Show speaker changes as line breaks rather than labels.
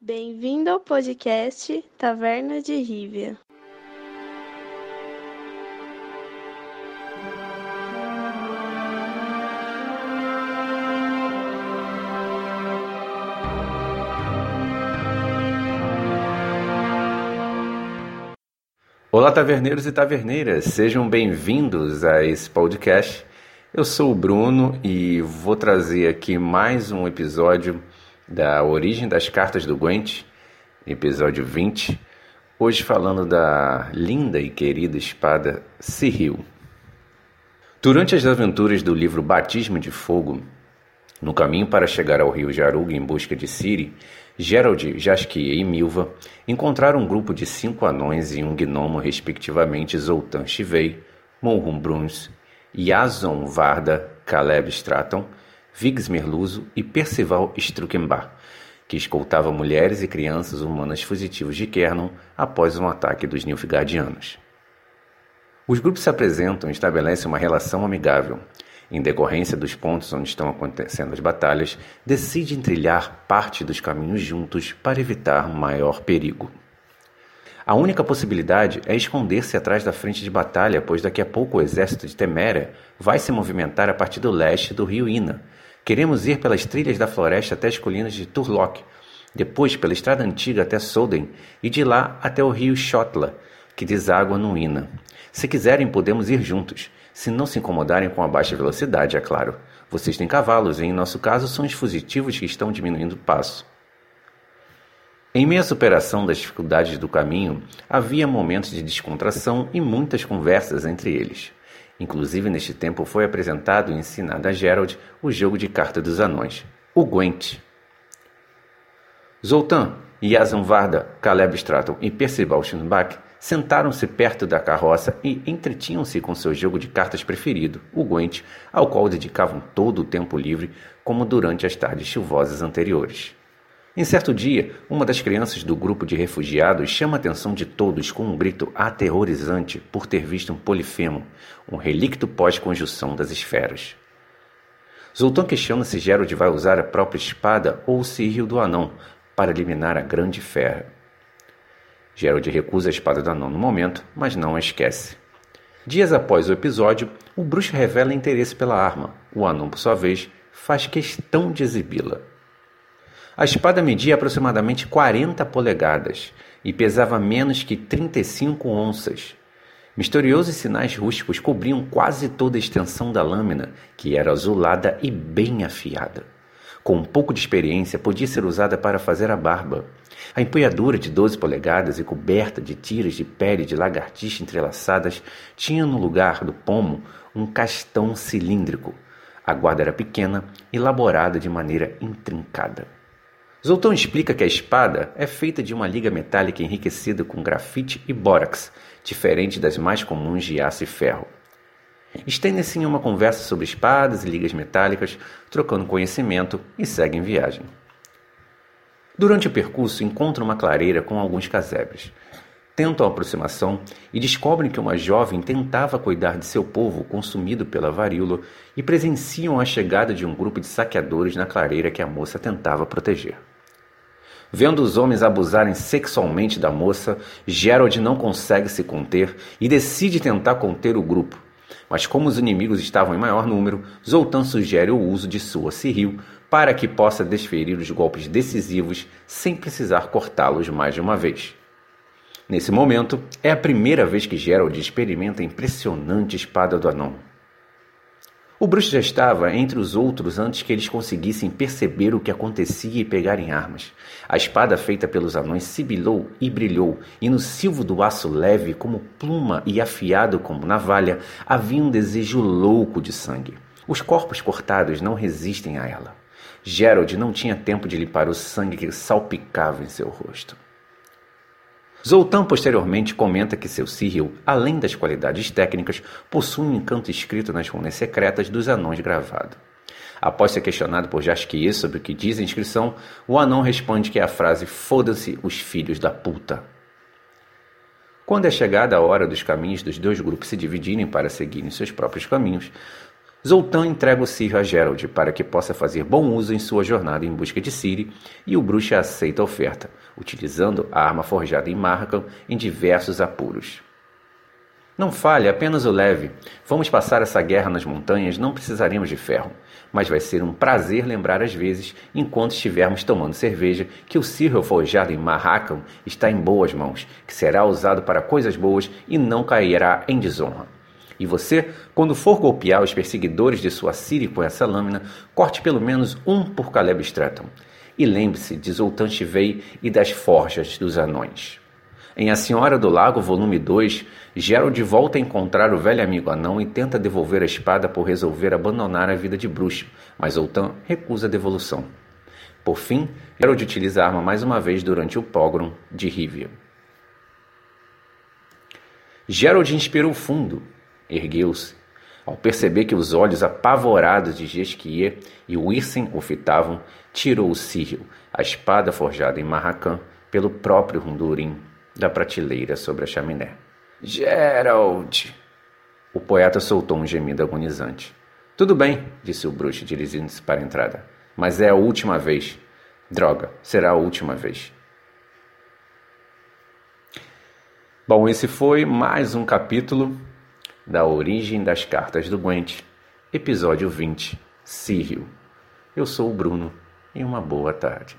Bem-vindo ao podcast Taverna de Rívia.
Olá, taverneiros e taverneiras, sejam bem-vindos a esse podcast. Eu sou o Bruno e vou trazer aqui mais um episódio da Origem das Cartas do Gwent, episódio 20. Hoje falando da linda e querida espada Cyril. Durante as aventuras do livro Batismo de Fogo, no caminho para chegar ao rio Jarug em busca de Ciri, Gerald, Jaskia e Milva encontraram um grupo de cinco anões e um gnomo, respectivamente Zoltan Chivei, Monrum Bruns, Yazon Varda, Caleb Stratton, Viggs Merluzo e Percival Strukenbar, que escoltava mulheres e crianças humanas fugitivos de Kernon após um ataque dos Nilfgaardianos. Os grupos se apresentam e estabelecem uma relação amigável, em decorrência dos pontos onde estão acontecendo as batalhas, decidem trilhar parte dos caminhos juntos para evitar maior perigo. A única possibilidade é esconder-se atrás da frente de batalha, pois daqui a pouco o exército de Teméria vai se movimentar a partir do leste do rio Ina. Queremos ir pelas trilhas da floresta até as colinas de Turlock, depois pela estrada antiga até Soden e de lá até o rio Shotla, que deságua no Ina. Se quiserem, podemos ir juntos. Se não se incomodarem com a baixa velocidade, é claro. Vocês têm cavalos e, em nosso caso, são os fugitivos que estão diminuindo o passo. Em meio à superação das dificuldades do caminho, havia momentos de descontração e muitas conversas entre eles. Inclusive, neste tempo foi apresentado e ensinado a Gerald o jogo de carta dos anões, o Gwent. Zoltan, Yazan Varda, Caleb Stratton e Percival Schunbach Sentaram-se perto da carroça e entretinham-se com seu jogo de cartas preferido, o Gwent, ao qual dedicavam todo o tempo livre, como durante as tardes chuvosas anteriores. Em certo dia, uma das crianças do grupo de refugiados chama a atenção de todos com um grito aterrorizante por ter visto um polifemo, um relicto pós-conjunção das esferas. Zoltão questiona se Gerald vai usar a própria espada ou o rio do anão para eliminar a grande fera. Gerald recusa a espada do anão no momento, mas não a esquece. Dias após o episódio, o bruxo revela interesse pela arma. O anão, por sua vez, faz questão de exibi-la. A espada media aproximadamente 40 polegadas e pesava menos que 35 onças. Misteriosos sinais rústicos cobriam quase toda a extensão da lâmina, que era azulada e bem afiada. Com um pouco de experiência, podia ser usada para fazer a barba. A empunhadura de 12 polegadas e coberta de tiras de pele de lagartixa entrelaçadas tinha no lugar do pomo um castão cilíndrico. A guarda era pequena, elaborada de maneira intrincada. Zoltão explica que a espada é feita de uma liga metálica enriquecida com grafite e bórax, diferente das mais comuns de aço e ferro. Estendem-se em uma conversa sobre espadas e ligas metálicas, trocando conhecimento e seguem viagem. Durante o percurso, encontram uma clareira com alguns casebres. Tentam a aproximação e descobrem que uma jovem tentava cuidar de seu povo consumido pela varíola e presenciam a chegada de um grupo de saqueadores na clareira que a moça tentava proteger. Vendo os homens abusarem sexualmente da moça, Gerald não consegue se conter e decide tentar conter o grupo. Mas como os inimigos estavam em maior número, Zoltan sugere o uso de sua Cyril para que possa desferir os golpes decisivos sem precisar cortá-los mais de uma vez. Nesse momento, é a primeira vez que Gerald experimenta a impressionante espada do anão. O bruxo já estava entre os outros antes que eles conseguissem perceber o que acontecia e pegarem armas. A espada feita pelos anões sibilou e brilhou, e no silvo do aço leve como pluma e afiado como navalha havia um desejo louco de sangue. Os corpos cortados não resistem a ela. Gerald não tinha tempo de limpar o sangue que salpicava em seu rosto. Zoltan posteriormente comenta que seu Cyril, além das qualidades técnicas, possui um encanto escrito nas runas secretas dos anões gravado. Após ser questionado por Jasquier sobre o que diz a inscrição, o anão responde que é a frase Foda-se os filhos da puta. Quando é chegada a hora dos caminhos dos dois grupos se dividirem para seguirem seus próprios caminhos, Zoltan entrega o Círio a Gerald para que possa fazer bom uso em sua jornada em busca de Ciri e o bruxo aceita a oferta, utilizando a arma forjada em Markham em diversos apuros. Não fale, apenas o leve. Vamos passar essa guerra nas montanhas, não precisaremos de ferro. Mas vai ser um prazer lembrar às vezes, enquanto estivermos tomando cerveja, que o Cyril forjado em Marrakam está em boas mãos, que será usado para coisas boas e não cairá em desonra. E você, quando for golpear os perseguidores de sua Siri com essa lâmina, corte pelo menos um por Caleb Stratton. E lembre-se de Zoltan Chivei e das forjas dos anões. Em A Senhora do Lago, volume 2, Gerald volta a encontrar o velho amigo anão e tenta devolver a espada por resolver abandonar a vida de bruxo, mas Zoltan recusa a devolução. Por fim, Gerald utiliza a arma mais uma vez durante o pogrom de Rivia. Gerald inspirou fundo, ergueu-se, ao perceber que os olhos apavorados de Gesquier e Wirsen o fitavam, tirou o Cyril, a espada forjada em Marracan, pelo próprio Rundurim da prateleira sobre a chaminé. Gerald! O poeta soltou um gemido agonizante. Tudo bem, disse o bruxo, dirigindo-se para a entrada. Mas é a última vez. Droga, será a última vez. Bom, esse foi mais um capítulo da Origem das Cartas do Gwent, episódio 20, Círio. Eu sou o Bruno e uma boa tarde.